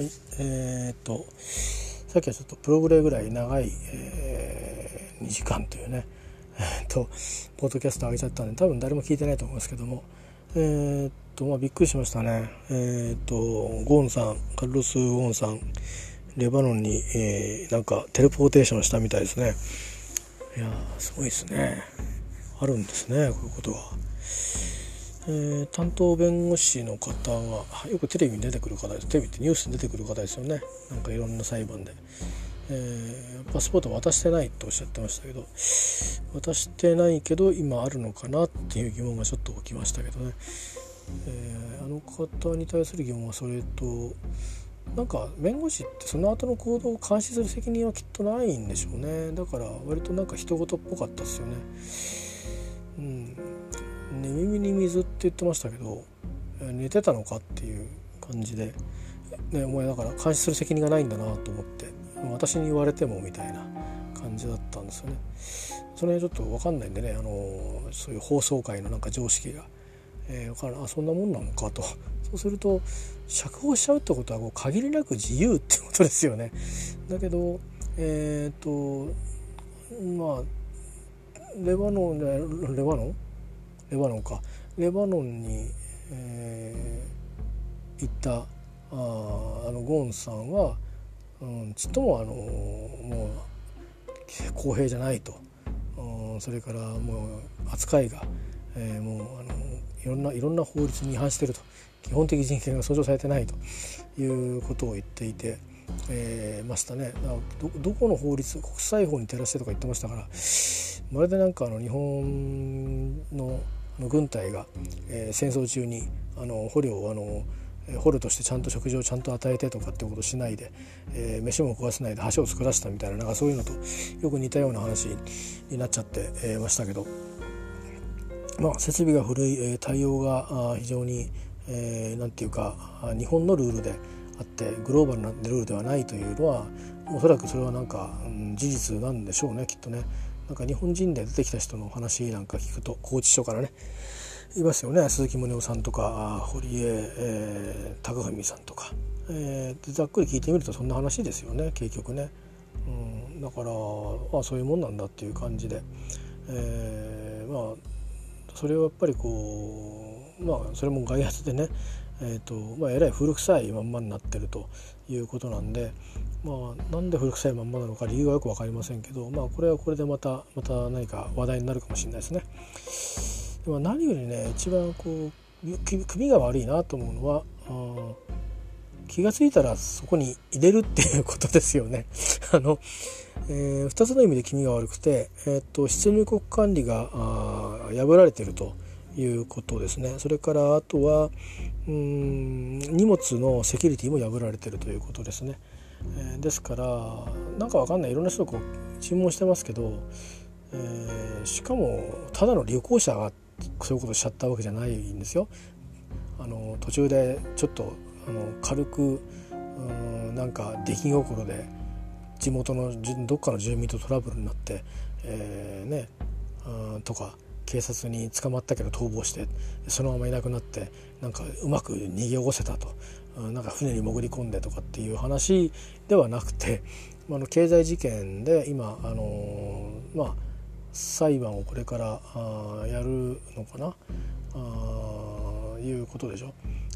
はい、えー、っとさっきはちょっとプログレぐらい長い、えー、2時間というね、えー、っとポッドキャスト上げちゃったんで多分誰も聞いてないと思いますけどもえー、っとまあびっくりしましたね。え、っとゴーンさんカルロス・ゴーンさんレバノンに、え、なんかテレポーテーションしたみたいですね。いやすごいですね。あるんですねこういうことは。えー、担当弁護士の方がよくテレビに出てくる方です。テレビってニュースに出てくる方ですよね。なんかいろんな裁判で、えー、パスポート渡してないとおっしゃってましたけど渡してないけど今あるのかなっていう疑問がちょっと起きましたけどね、えー、あの方に対する疑問はそれとなんか弁護士ってその後の行動を監視する責任はきっとないんでしょうね。だから割となんか人事っぽかったですよね。寝耳に水って言ってましたけど寝てたのかっていう感じで、ね、お前だから監視する責任がないんだなと思って私に言われてもみたいな感じだったんですよね。それちょっと分かんないんでねあのそういう放送界のなんか常識が、えー、分からあそんなもんなのかとそうすると釈放しちゃうってことはこう限りなく自由ってことですよね。だけどえっ、とまあレバノンレバノン？レバノンか。レバノンに、えー、行ったああのゴーンさんは、うん、ちっともあのもう公平じゃないと、うん、それからもう扱いが、えー、もうあのいろんないろんな法律に違反してると。基本的人権が尊重されてないと。いうことを言っていて。えー、ましたね。どどこの法律国際法に照らしてとか言ってましたからまるでなんかあの日本のの軍隊が、えー、戦争中にあの捕虜をあの捕虜としてちゃんと食事をちゃんと与えてとかってことをしないで、えー、飯も食わせないで橋を作らせたみたいななんかそういうのとよく似たような話になっちゃって、えー、ましたけど、まあ、設備が古い、えー、対応が非常に何、えー、て言うか日本のルールであってグローバルなルールではないというのはおそらくそれはなんか、うん、事実なんでしょうねきっとね。なんか日本人で出てきた人の話なんか聞くと拘置所からねいますよね。鈴木宗男さんとか堀江、えー、高文さんとか、えー、ざっくり聞いてみるとそんな話ですよね結局ね、うん、だからあそういうもんなんだっていう感じで、えー、まあそれはやっぱりこうまあそれも外圧でねえーとまあ、えらい古臭いまんまになってるということなんで、まあ、なんで古臭いまんまなのか理由はよく分かりませんけど、まあ、これはこれでまたまた何か話題になるかもしれないですね。でも何よりね一番こう首が悪いなと思うのは気が付いたらそこに入れるっていうことですよね。あの、えー、2つの意味で気味が悪くて、えーと、出入国管理があ破られてるということですね。それからあとはうん荷物のセキュリティも破られてるということですね。えー、ですからなんかわかんないいろんな人がこう注文してますけど、えー、しかもただの旅行者がそういうことしちゃったわけじゃないんですよ。あの途中でちょっとあの軽くうんなんか出来心で地元のどっかの住民とトラブルになって、えー、ねとか警察に捕まったけど逃亡してそのままいなくなってなんかうまく逃げ起こせたとなんか船に潜り込んでとかっていう話ではなくて、まあの経済事件で今あのまあ裁判をこれからあやるのかな？あいうことでしょ？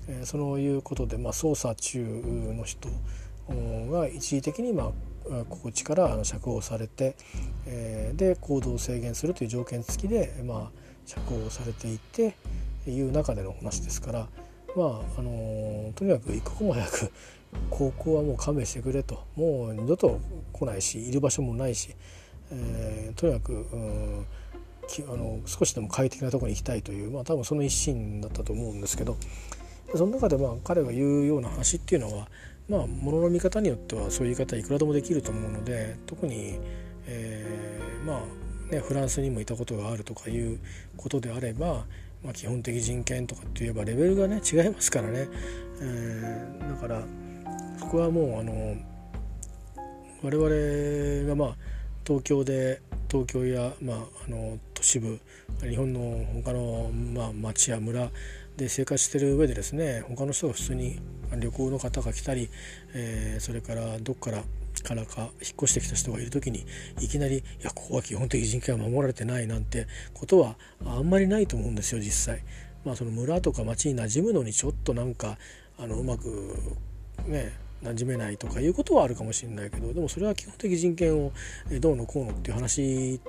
えー、そういうことで、まあ、捜査中の人が一時的に、まあ、こちから釈放されて、えー、で行動を制限するという条件付きで、まあ、釈放されていていう中での話ですから。まああのとにかく一刻も早く高校はもう勘弁してくれともう二度と来ないしいる場所もないし、えー、とにかく、あの少しでも快適なところに行きたいという、まあ、多分その一心だったと思うんですけどその中でまあ彼が言うような話っていうのはまあものの見方によってはそういう言い方いくらでもできると思うので特に、えー、まあねフランスにもいたことがあるとかいうことであればまあ、基本的人権とかって言えばレベルがね違いますからね、えー、だからそこはもうあの我々がまあ東京で東京や、まあ、あの都市部日本の他の、まあ、町や村で生活してる上でですね他の人が普通に旅行の方が来たり、えー、それからどっからからか引っ越してきた人がいる時にいきなり「いやここは基本的人権は守られてない」なんてことはあんまりないと思うんですよ実際。まあ、その村とか町に馴染むのにちょっとなんかあのうまくね馴染めないとかいうことはあるかもしれないけどでもそれは基本的人権をどうのこうのっていう話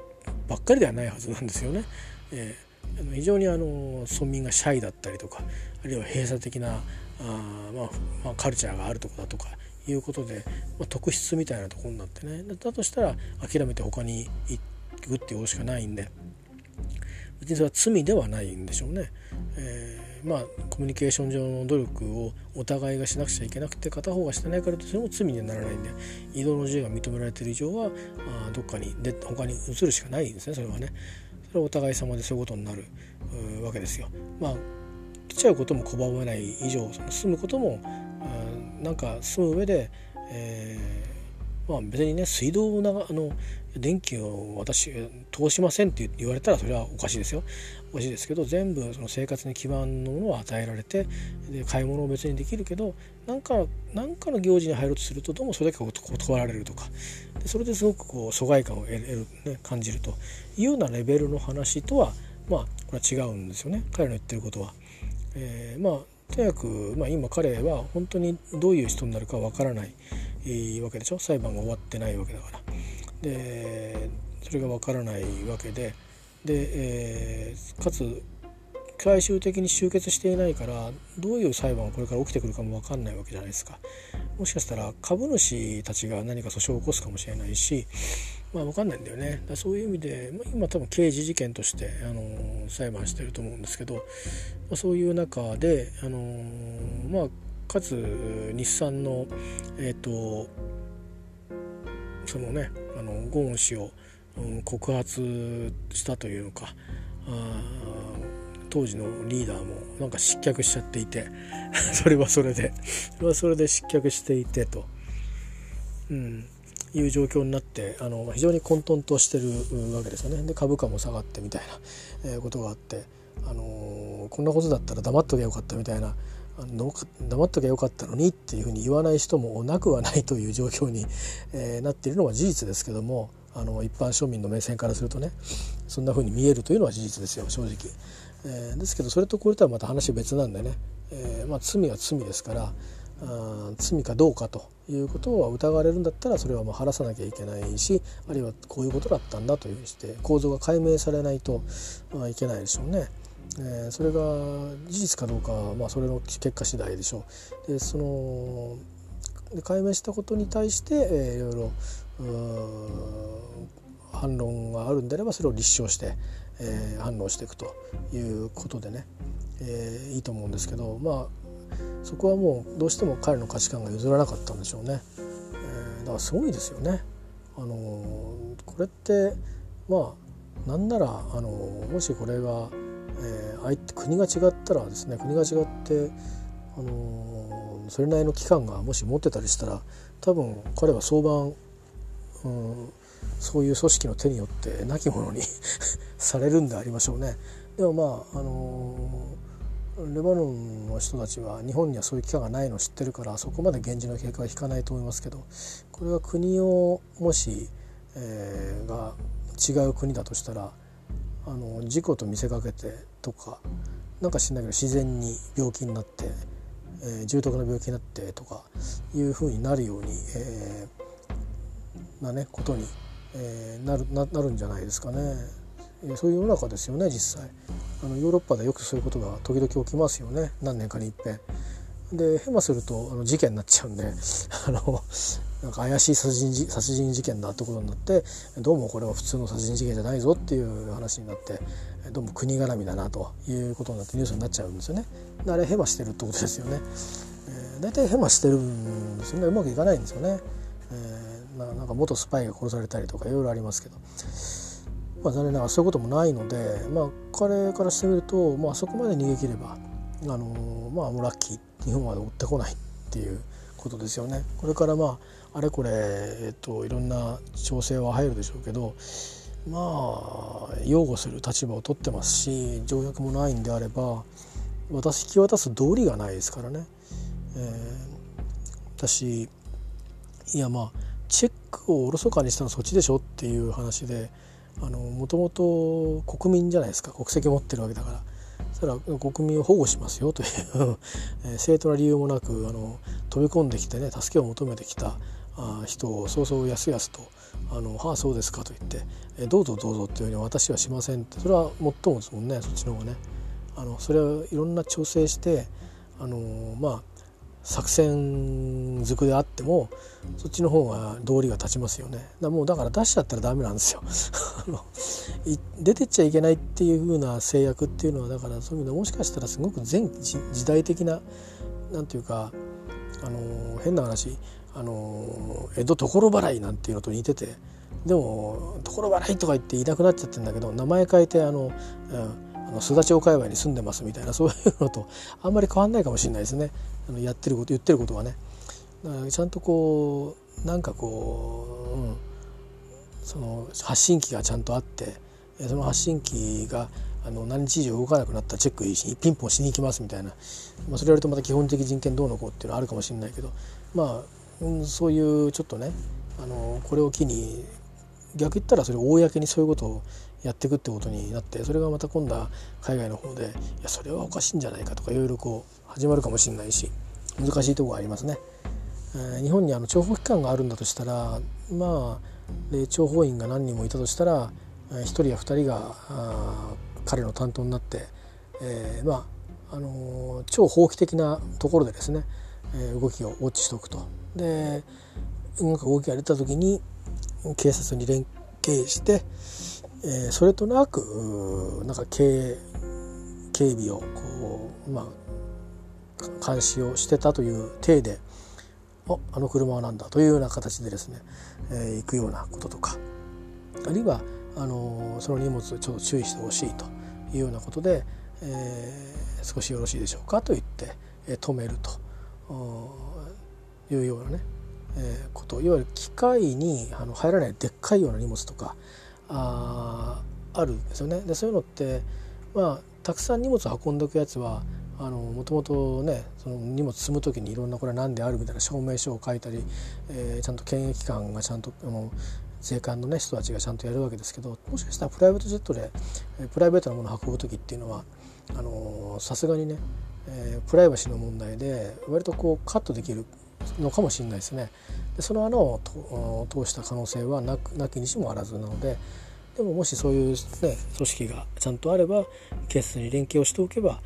ばっかりではないはずなんですよね。えー、非常にあの村民がシャイだったりとかあるいは閉鎖的なあ、まあ、まあ、カルチャーがあるとこだとかいうことで、まあ、特質みたいなところになってねだとしたら諦めて他に行くっていうしかないんで別にそれは罪ではないんでしょうね。えー、まあコミュニケーション上の努力をお互いがしなくちゃいけなくて片方がしてないからとそれも罪にはならないんで移動の自由が認められている以上はあどっかにで他に移るしかないんですねそれはね。れはお互い様でそういうことになるわけですよ。まあ来ちゃうことも拒めない以上その住むこともなんか住む上で、えー、まあ別にね水道をあの電気を私通しませんって言われたらそれはおかしいですよおかしいですけど全部その生活に基盤のものを与えられてで買い物を別にできるけど何か何かの行事に入ろうとするとどうもそれだけ断られるとかでそれですごくこう疎外感を得る、ね、感じるというようなレベルの話とはまあこれは違うんですよね彼の言ってることは。えー、まあとにかく、まあ、今彼は本当にどういう人になるかわからない、えー、わけでしょ裁判が終わってないわけだから。でそれがわからないわけでで、えー、かつ最終的に終結していないからどういう裁判がこれから起きてくるかも分かんないわけじゃないですか。もしかしたら株主たちが何か訴訟を起こすかもしれないしまあ分かんないんだよねだそういう意味で、まあ、今多分刑事事件として、あのー、裁判してると思うんですけど、まあ、そういう中で、あのー、まあかつ日産のえっ、ー、とそのねあのゴーン氏を、うん、告発したというのかあ当時のリーダーもなんか失脚しちゃっていて それはそれでそれはそれで失脚していてと、うん、いう状況になってあの非常に混沌としてるわけですよね。で株価も下がってみたいな、えー、ことがあって、あのー、こんなことだったら黙っときゃよかったみたいな黙っときゃよかったのにっていうふうに言わない人もなくはないという状況に、えー、なっているのは事実ですけどもあの一般庶民の目線からするとねそんなふうに見えるというのは事実ですよ正直、えー、ですけどそれとこれとはまた話別なんでね、えーまあ、罪は罪ですからあ罪かどうかということは疑われるんだったらそれはもう晴らさなきゃいけないしあるいはこういうことだったんだというふうにして構造が解明されないと、いけないでしょうね。えー、それが事実かどうかは、まあ、それの結果次第でしょう。でそので解明したことに対して、えー、いろいろ反論があるんであればそれを立証して、えー、反論していくということでね、えー、いいと思うんですけどまあそこはもうどうしても彼の価値観が譲らなかったんでしょうね。えー、だからすごいですよね。あのこれってまあなんならあのもしこれがえー、相手国が違ったらですね国が違って、あのー、それなりの期間がもし持ってたりしたら多分彼は相場、うん、そういう組織の手によって亡き者に されるんでありましょうね。でもまあ、あの、レバノンの人たちは日本にはそういう期間がないのを知ってるからそこまで源氏の経過は引かないと思いますけどこれが国をもし、えー、が違う国だとしたらあの事故と見せかけてとかなんか知んないけど自然に病気になって、えー、重篤な病気になってとかいうふうになるように、えー、なねことに、えー、なるななるんじゃないですかねえ。そういう世の中ですよね実際あのヨーロッパでよくそういうことが時々起きますよね何年かにいっぺん。でヘマするとあの事件になっちゃうんで あのなんか怪しい殺人殺人事件だってことになってどうもこれは普通の殺人事件じゃないぞっていう話になってどうも国絡みだなということになってニュースになっちゃうんですよね。あれヘマしてるってことですよね。えー、大体ヘマしてるんですよねうまくいかないんですよね。か元スパイが殺されたりとかいろいろありますけど。まあ、残念ながらそういうこともないので、まあ、彼からしてみると、まあそこまで逃げ切れば、あの、まあもうラッキー日本まで追ってこないっていうことですよね。これからまああれこれ、えっと、いろんな調整は入るでしょうけどまあ擁護する立場を取ってますし条約もないんであれば私引き渡す道理がないですからね。えー、私いやまあチェックをおろそかにしたのはそっちでしょっていう話でもともと国民じゃないですか国籍を持ってるわけだから。そしたら国民を保護しますよという正当な理由もなくあの飛び込んできてね助けを求めてきた人をそうそうやすやすと「あのはあそうですか」と言って「どうぞどうぞ」っていうふうに私はしませんってそれはもっともですもんねそっちの方がね。あのそれはいろんな調整してあのまあ作戦づくであってもそっちの方が道理が立ちますよね。だもうだから出しちゃったらダメなんですよ。あの出てっちゃいけないっていう風な制約っていうのはだからそういう意味でもしかしたらすごく前時代的ななんていうかあの変な話あの江戸所払いなんていうのと似ててでも所払いとか言っていなくなっちゃってるんだけど名前変えてあの、うんの須田町界隈に住んでますみたいなそういうのとあんまり変わんないかもしれないですね。あのやってること言ってることはね。ちゃんとこうなんかこう、うん、その発信機がちゃんとあってその発信機があの何日以上動かなくなったらチェックしピンポンしに行きますみたいな、まあ、それやるとまた基本的人権どうのこうっていうのはあるかもしれないけどまあ、うん、そういうちょっとねあのこれを機に逆言ったらそれ公にそういうことをやっていくってことになってそれがまた今度は海外の方でいやそれはおかしいんじゃないかとかいろいろこう始まるかもしれないし難しいとこがありますね。えー、日本にあの諜報機関があるんだとしたらまあ諜報員が何人もいたとしたら1人や2人が彼の担当になって、えー、まああのー、超法規的なところでですね、えー、動きをウォッチしておくと。で動きが出た時に警察に連携して、えー、それとなくなんか警警備をこうまあ監視をしてたという体でああの車は何だというような形でですね、えー、行くようなこととかあるいはあのその荷物をちょっと注意してほしいというようなことで、えー、少しよろしいでしょうかと言って、えー、止めるというようなね、えー、こといわゆる機械にあの入らないでっかいような荷物とかああるんですよね。でそういうのってまあたくさん荷物を運んでおくやつはもともとねその荷物積む時にいろんなこれは何であるみたいな証明書を書いたり、えー、ちゃんと検疫官がちゃんとあの税関のね人たちがちゃんとやるわけですけどもしかしたらプライベートジェットでえプライベートなものを運ぶ時っていうのはさすがにね、えー、プライバシーの問題で割とこうカットできるのかもしれないですね。でその穴を通した可能性はなくなきにしもあらずなのででももしそういう、ね、組織がちゃんとあれば警察に連携をしておけば、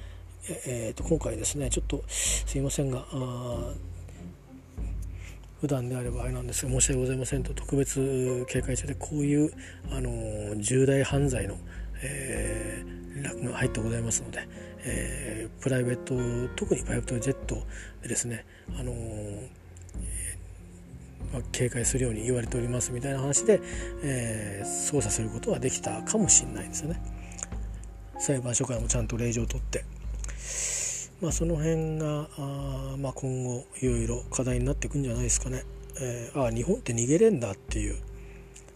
えー、と今回ですねちょっとすいませんがあ普段であればあれなんですが申し訳ございませんと特別警戒中でこういうあの重大犯罪の、えー、連絡が入ってございますので、えー、プライベート特にプライベートジェットでですねあのまあ、警戒するように言われておりますみたいな話で、えー、操作することはできたかもしれないですよね。裁判所からもちゃんと令状を取って、まあ、その辺があ、まあ、今後いろいろ課題になっていくんじゃないですかね。えー、あ日本って逃げれんだっていう、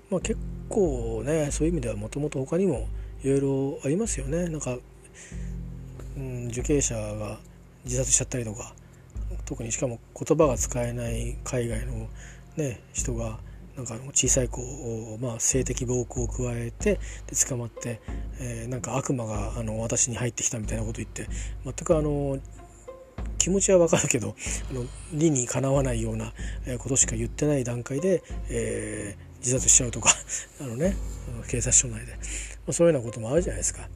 まあ、結構ねそういう意味ではもともと他にもいろいろありますよね。なんか、うん、受刑者が自殺しちゃったりとか特にしかも言葉が使えない海外のね、人がなんか小さい子を、まあ、性的暴行を加えてで捕まって、えー、なんか悪魔があの私に入ってきたみたいなこと言って全くあの気持ちはわかるけどあの理にかなわないようなことしか言ってない段階で、えー、自殺しちゃうとか あの、ね、警察署内で、まあ、そういうようなこともあるじゃないですか。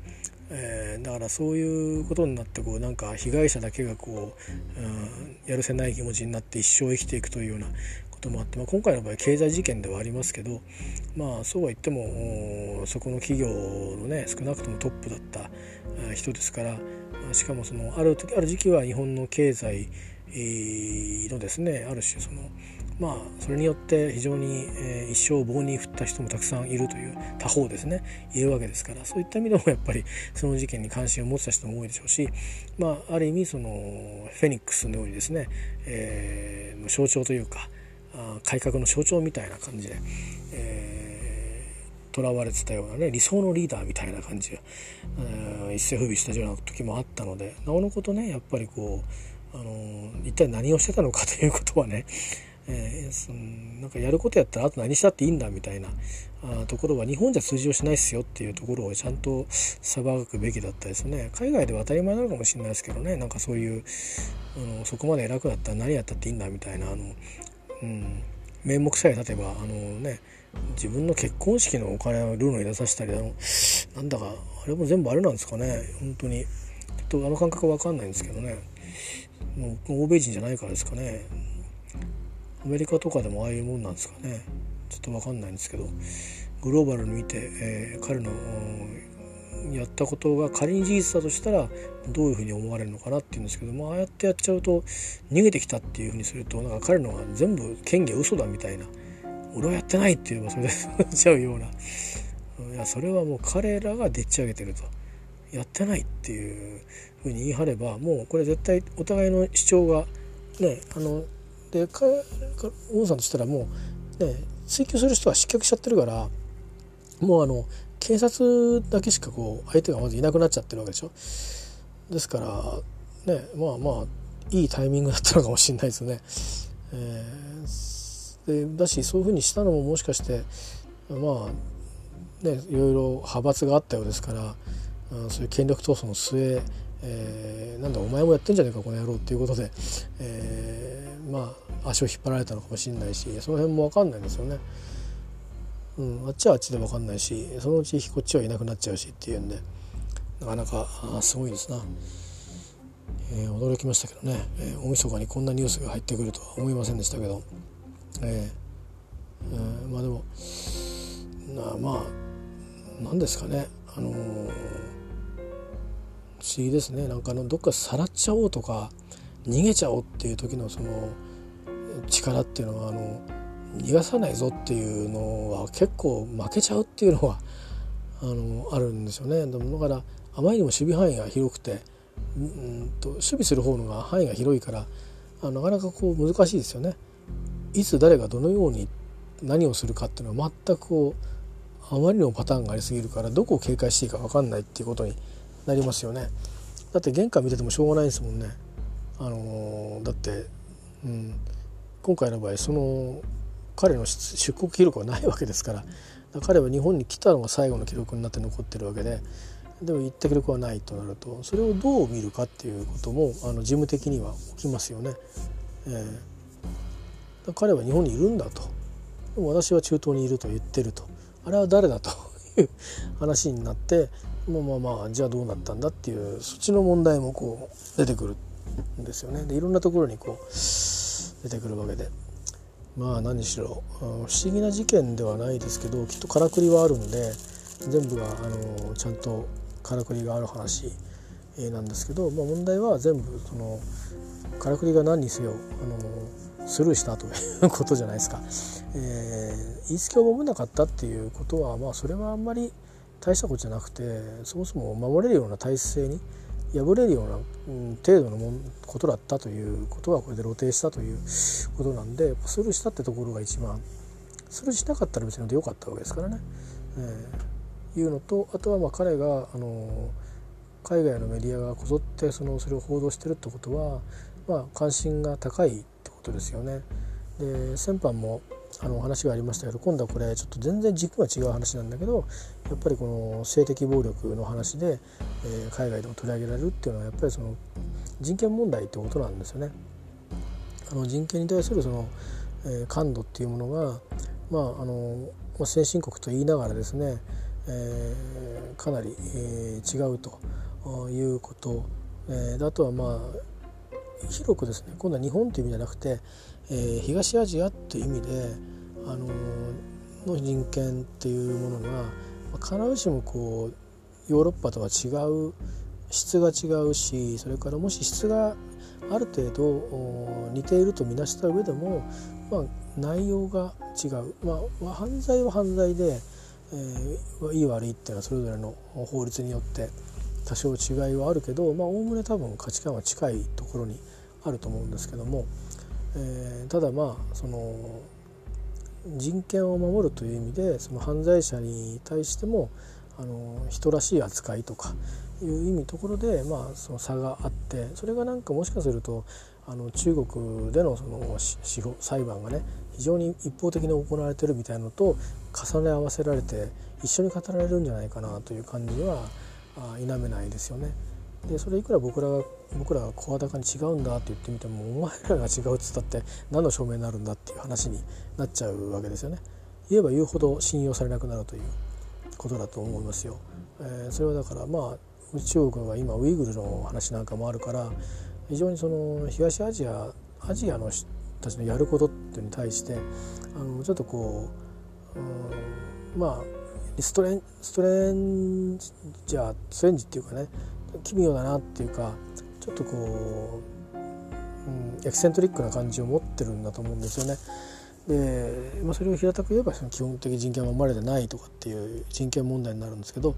えー、だからそういうことになってこうなんか被害者だけがこう、うん、やるせない気持ちになって一生生きていくというようなこともあって、まあ、今回の場合経済事件ではありますけど、まあ、そうは言ってもそこの企業のね少なくともトップだった人ですからしかもそのある時ある時期は日本の経済のですねある種そのまあそれによって非常に、えー、一生棒に振った人もたくさんいるという他方ですね。いるわけですからそういった意味でもやっぱりその事件に関心を持った人も多いでしょうし、まあ、ある意味そのフェニックスのようにですね、えー、象徴というか改革の象徴みたいな感じで、えー、とらわれてたようなね理想のリーダーみたいな感じが、えー、一世風靡したような時もあったのでなおのことねやっぱりこう、あのー、一体何をしてたのかということはねえー、そのなんかやることやったらあと何したっていいんだみたいなあところは日本じゃ通用しないっすよっていうところをちゃんと裁くべきだったですね。海外では当たり前なのかもしれないですけどね。なんかそういうあのそこまで偉くなったら何やったっていいんだみたいなあの、うん、名目さえ立てばあのね自分の結婚式のお金をルールに出させたりあのなんだかあれも全部あれなんですかね。本当に。ちょっとあの感覚わかんないんですけどね。もう欧米人じゃないからですかね。アメリカとかでもああいうもんなんですかね。ちょっと分かんないんですけど。グローバルに見て、えー、彼のやったことが仮に事実だとしたらどういうふうに思われるのかなっていうんですけどもああやってやっちゃうと逃げてきたっていうふうにするとなんか彼のが全部権威は嘘だみたいな。俺はやってないって言えばそれでなっちゃうような。いやそれはもう彼らがでっち上げてると。やってないっていうふうに言い張ればもうこれ絶対お互いの主張がねあので王さんとしたらもうね追及する人は失脚しちゃってるからもうあの警察だけしかこう相手がまずいなくなっちゃってるわけでしょですからねまあまあいいタイミングだったのかもしれないですね。えー、でだしそういうふうにしたのももしかしてまあねいろいろ派閥があったようですから、うん、そういう権力闘争の末、えー、なんだお前もやってんじゃねえかこの野郎っていうことで、えー、まあ足を引っ張られたのかもしれないしその辺も分かんないんですよね。うん、あっちはあっちで分かんないしそのうちこっちはいなくなっちゃうしっていうんでなかなかあすごいですな、えー、驚きましたけどね、えー、大晦日にこんなニュースが入ってくるとは思いませんでしたけど、えーえー、まあでもなまあ何ですかね。あのー、思議ですねなんかあのどっかさらっちゃおうとか逃げちゃおうっていう時のその力っていうのはあの逃がさないぞっていうのは結構負けちゃうっていうのはあのあるんですよね。だからあまりにも守備範囲が広くてうんと守備する方のが範囲が広いからあなかなかこう難しいですよね。いつ誰がどのように何をするかっていうのは全くこうあまりのパターンがありすぎるからどこを警戒していいか分かんないっていうことになりますよね。だって玄関見ててもしょうがないですもんね。あのー、だって、うん、今回の場合その彼の出国記録はないわけですから彼は日本に来たのが最後の記録になって残ってるわけででも行った記録はないとなるとそれをどう見るかっていうこともあの事務的には起きますよね。えー、彼は日本にいるんだとでも私は中東にいると言ってるとあれは誰だという話になってまあまあまあじゃあどうなったんだっていうそっちの問題もこう出てくるんですよね。でいろんなところにこう出てくるわけで。まあ何しろ不思議な事件ではないですけどきっとからくりはあるんで全部があのちゃんとからくりがある話なんですけど、まあ、問題は全部そのからくりが何にせよあのスルーしたということじゃないですか。えー、言いつけを守らなかったっていうことはまあそれはあんまり大したことじゃなくてそもそも守れるような体制に破れるような、うん、程度のもことだったということがこれで露呈したということなんでスルーしたってところが一番スルーしなかったら別に良かったわけですからね。えー、いうのとあとはまあ彼があの海外のメディアがこぞってそのそれを報道してるってことは、まあ、関心が高いってことですよね。で先般もあの話がありましたけど今度はこれちょっと全然軸が違う話なんだけどやっぱりこの性的暴力の話で、えー、海外でも取り上げられるっていうのはやっぱりその人権問題ってことなんですよね。あの人権に対するその、えー、感度っていうものが、まああのまあ、先進国と言いながらですね、えー、かなり、えー、違うということ、えー、あとはまあ広くですね今度は日本という意味じゃなくて、えー、東アジアっていう意味で、あのの人権っていうものが必ずしもこうヨーロッパとは違う質が違うしそれからもし質がある程度似ているとみなした上でも、まあ、内容が違う、まあ、犯罪は犯罪で、えー、いい悪いっていうのはそれぞれの法律によって多少違いはあるけどおおむね多分価値観は近いところにあると思うんですけども、えー、ただまあその人権を守るという意味でその犯罪者に対してもあの人らしい扱いとかいう意味ところで、まあ、その差があってそれがなんかもしかするとあの中国でのその司法裁判がね非常に一方的に行われてるみたいなのと重ね合わせられて一緒に語られるんじゃないかなという感じは否めないですよね。でそれいくら僕らが僕らが声高に違うんだって言ってみてもお前らが違うっつったって何の証明になるんだっていう話になっちゃうわけですよね。言えば言うほど信用されなくなるということだと思いますよ。えー、それはだからまあ中国は今ウイグルの話なんかもあるから非常にその東アジアアジアの人たちのやることっていうに対してあのちょっとこう、う、まあストレンストレンジャーストレンジっていうかね奇妙だなっていうかちょっとこう、うん、エキセントリックな感じを持ってるんだと思うんですよね。で、まあ、それを平たく言えばその基本的人権は守られてないとかっていう人権問題になるんですけど、ま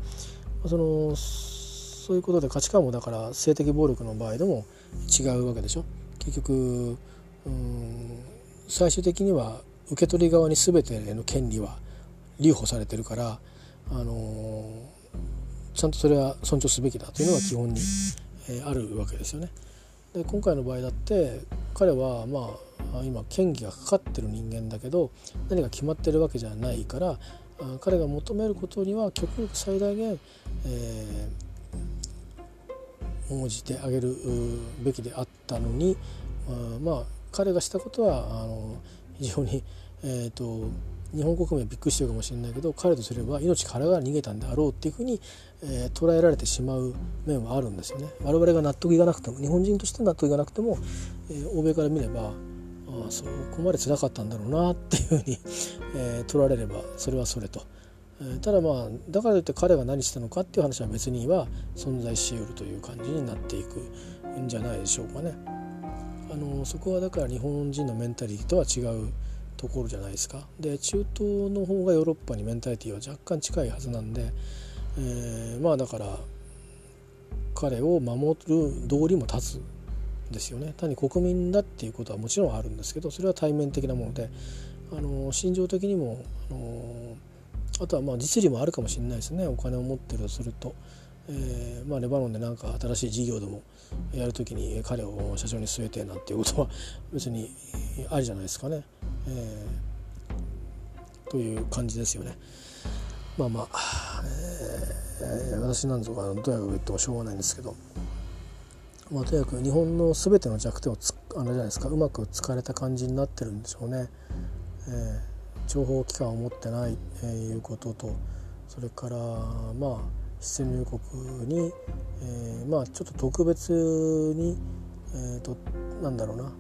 あ、そのそういうことで価値観もだから性的暴力の場合でも違うわけでしょ。結局うん最終的には受け取り側に全ての権利は留保されてるから、あのーちゃんとそれは尊重すべきだというのが基本に、えあるわけですよね。で今回の場合だって彼はまあ今権利がかかってる人間だけど何か決まってるわけじゃないから彼が求めることには極力最大限、えー、応じてあげるべきであったのにあまあ彼がしたことはあの非常に、えーと日本国民はびっくりしてるかもしれないけど彼とすれば命からが逃げたんであろうっていうふうに、えー、捉えられてしまう面はあるんですよね。我々が納得いかなくても日本人として納得いかなくても、えー、欧米から見ればああそこまで辛かったんだろうなっていうふうに、えー、取られればそれはそれと。ただまあだからといって彼が何したのかっていう話は別には存在しうるという感じになっていくんじゃないでしょうかね。あのそこはだから日本人のメンタリティとは違うところじゃないですか。で中東の方がヨーロッパにメンタリティは若干近いはずなんで、えー、まあだから彼を守る道理も立つんですよね。単に国民だっていうことはもちろんあるんですけどそれは対面的なものであの心情的にもあのあとはまあ実利もあるかもしれないですね。お金を持ってるとすると。えーまあ、レバノンで何か新しい事業でもやるときに彼を社長に据えてなんていうことは 別にありじゃないですかね。えー、という感じですよね。まあまあ、えー、私なんぞがとやかく言ってもしょうがないんですけど、まあ、とにかく日本の全ての弱点をつあれじゃないですかうまく使われた感じになってるんでしょうね。えー、情報機関を持ってない、えー、いうこととそれからまあ出入国に、えー、まあちょっと特別に、えーとなんだろうな。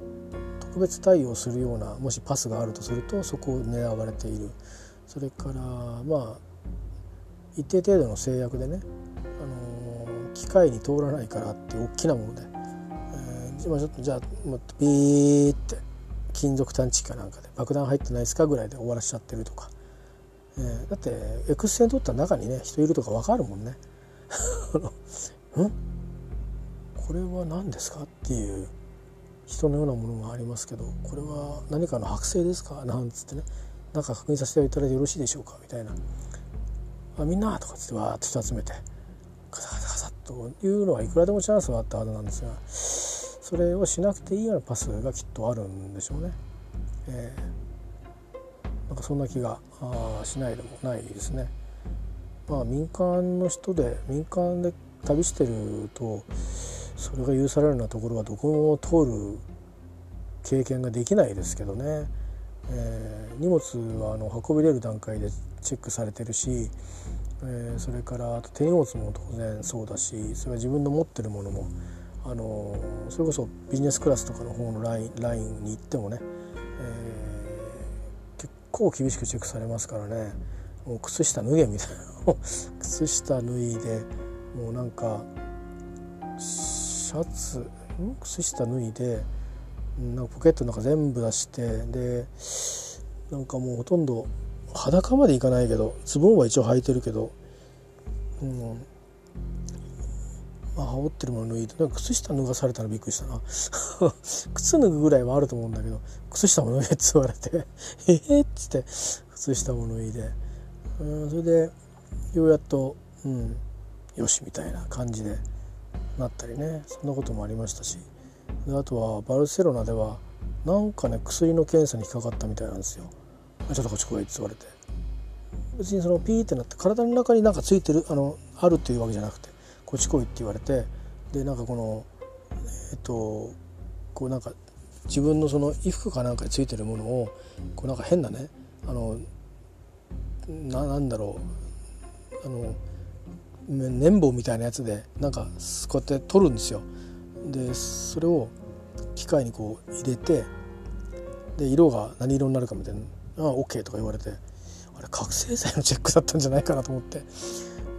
特別対応するようなもしパスがあるとするとそこを狙われている。それからまあ一定程度の制約でね、あのー、機械に通らないからって大きなもので、えー、ちょっとじゃあもっとビーって金属探知機かなんかで爆弾入ってないですかぐらいで終わらしちゃってるとか、えー、だってエクス線取った中にね人いるとか分かるもんね。ん？これは何ですかっていう人のようなものがありますけどこれは何かの剥製ですか？なんつってね。なんか確認させていただいてよろしいでしょうか？みたいな「あみんな」とかつってわーっと人集めてカサカサカサというのはいくらでもチャンスはあったはずなんですがそれをしなくていいようなパスがきっとあるんでしょうね。えー、なんかそんな気がしないでもないですね。まあ民間の人で民間で旅してるとそれが許されるようなところはどこも通る経験ができないですけどね、えー、荷物はあの運び入れる段階でチェックされてるし、えー、それからあと手荷物も当然そうだしそれは自分の持ってるものもあのそれこそビジネスクラスとかの方のラインラインに行ってもね、構厳しくチェックされますからね。もう靴下脱げみたいな。靴下脱いでもうなんかシャツ靴下脱いでなんかポケットの中全部出してでなんかもうほとんど裸までいかないけどズボンは一応履いてるけど、うん、あ、羽織ってるもの脱いで靴下脱がされたらびっくりしたな。靴脱ぐぐらいはあると思うんだけど靴下も脱げって言われて ええっつって靴下も脱いでうんそれでようやっとうんよしみたいな感じでなったりね。そんなこともありましたし。であとはバルセロナではなんかね薬の検査に引っかかったみたいなんですよ。ちょっとこっち来いって言われて。別にそのピーってなって体の中になんかついてるあのあるっていうわけじゃなくて。こっち来いって言われてでなんかこのえっとこうなんか自分のその衣服かなんかについてるものをこうなんか変なねあのななんだろうあの綿棒みたいなやつでなんかこうやって取るんですよ。でそれを機械にこう入れてで色が何色になるかみたいな「ああ OK」とか言われてあれ覚醒剤のチェックだったんじゃないかなと思って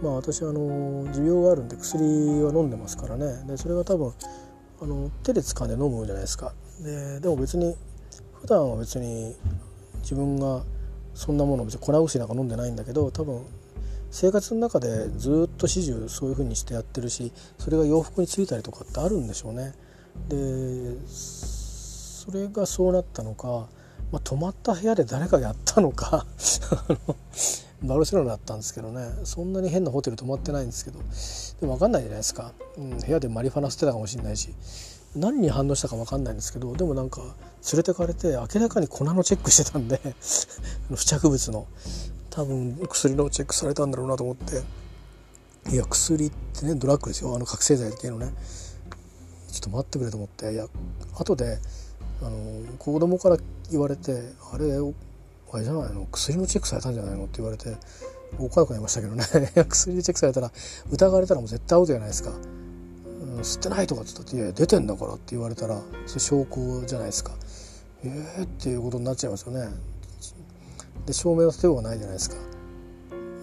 まあ私あの持病があるんで薬は飲んでますからねでそれが多分あの手で掴んで飲むじゃないですかででも別に普段は別に自分がそんなもの別に粉薬なんか飲んでないんだけど多分生活の中でずっと始終そういう風にしてやってるしそれが洋服についたりとかってあるんでしょうね。でそれがそうなったのか、まあ、泊まった部屋で誰かがやったのか。バルセロナだったんですけどね。そんなに変なホテル泊まってないんですけど。でも分かんないじゃないですか、うん、部屋でマリファナ捨てたかもしれないし。何に反応したか分かんないんですけど。でもなんか連れてかれて明らかに粉のチェックしてたんで。付着物の。多分薬のチェックされたんだろうなと思って。いや薬ってねドラッグですよ。あの覚醒剤系のね。ちょっと待ってくれと思って。いや後であの子供から言われてあれあれじゃないの？薬のチェックされたんじゃないの？って言われておかなくなりましたけどね。薬でチェックされたら疑われたらもう絶対アウトじゃないですか、吸ってないとかって言ったって「いや出てんだから」って言われたらそれ証拠じゃないですか。ええー、っていうことになっちゃいますよね。で証明の手はないじゃないですか。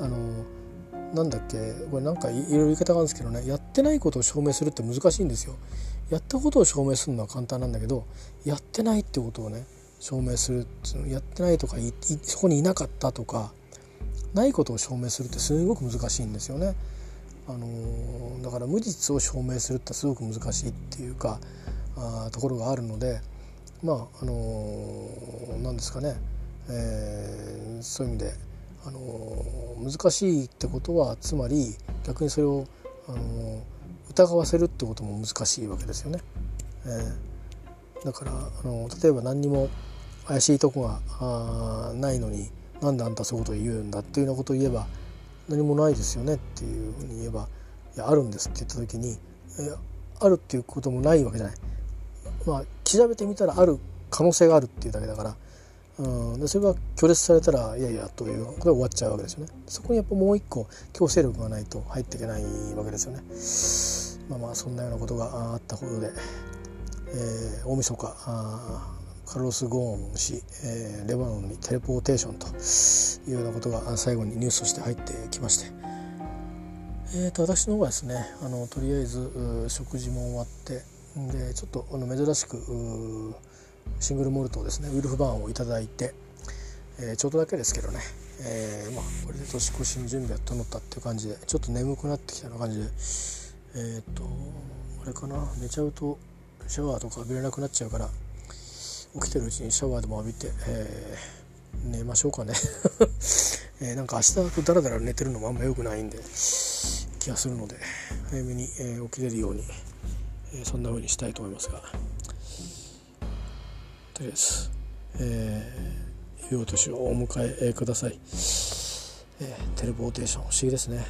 あのなんだっけこれなんかいろいろ言い方があるんですけどね。やってないことを証明するって難しいんですよ。やったことを証明するのは簡単なんだけどやってないってことをね証明するやってないとかそこにいなかったとかないことを証明するってすごく難しいんですよね。あのだから無実を証明するってすごく難しいっていうかあところがあるのでまああの何ですかね、えー、そういう意味で、あの難しいってことはつまり逆にそれを、あの疑わせるってことも難しいわけですよね。えー、だからあの例えば何にも怪しいとこがないのになんであんたそういうことを言うんだっていうようなことを言えば何もないですよねっていうふうに言えば「いやあるんです」って言った時に「あるっていうこともないわけじゃない。まあ調べてみたらある可能性があるっていうだけだから、うん、でそれが拒絶されたらいやいやということで終わっちゃうわけですよね。そこにやっぱもう一個強制力がないと入っていけないわけですよね。まあまあそんなようなことがあったことで、えー、大晦日あカルロス・ゴーン氏、えー、レバノンにテレポーテーションというようなことが最後にニュースとして入ってきまして、えー、と私の方はですねあのとりあえず食事も終わってでちょっとあの珍しくシングルモルトをですねウルフバーンを頂いて、えー、ちょっとだけですけどね、えー、まあ、これで年越しの準備は整ったっていう感じでちょっと眠くなってきたような感じでえっ、とあれかな寝ちゃうとシャワーとか浴びれなくなっちゃうから起きてるうちにシャワーでも浴びて、えー、寝ましょうかね。えー、なんか明日だらだら寝てるのもあんま良くないんで気がするので早めに、えー、起きれるように、えそんな風にしたいと思いますが。とりあえず、えー、良いお年をお迎えください、えテレポーテーション不思議ですね。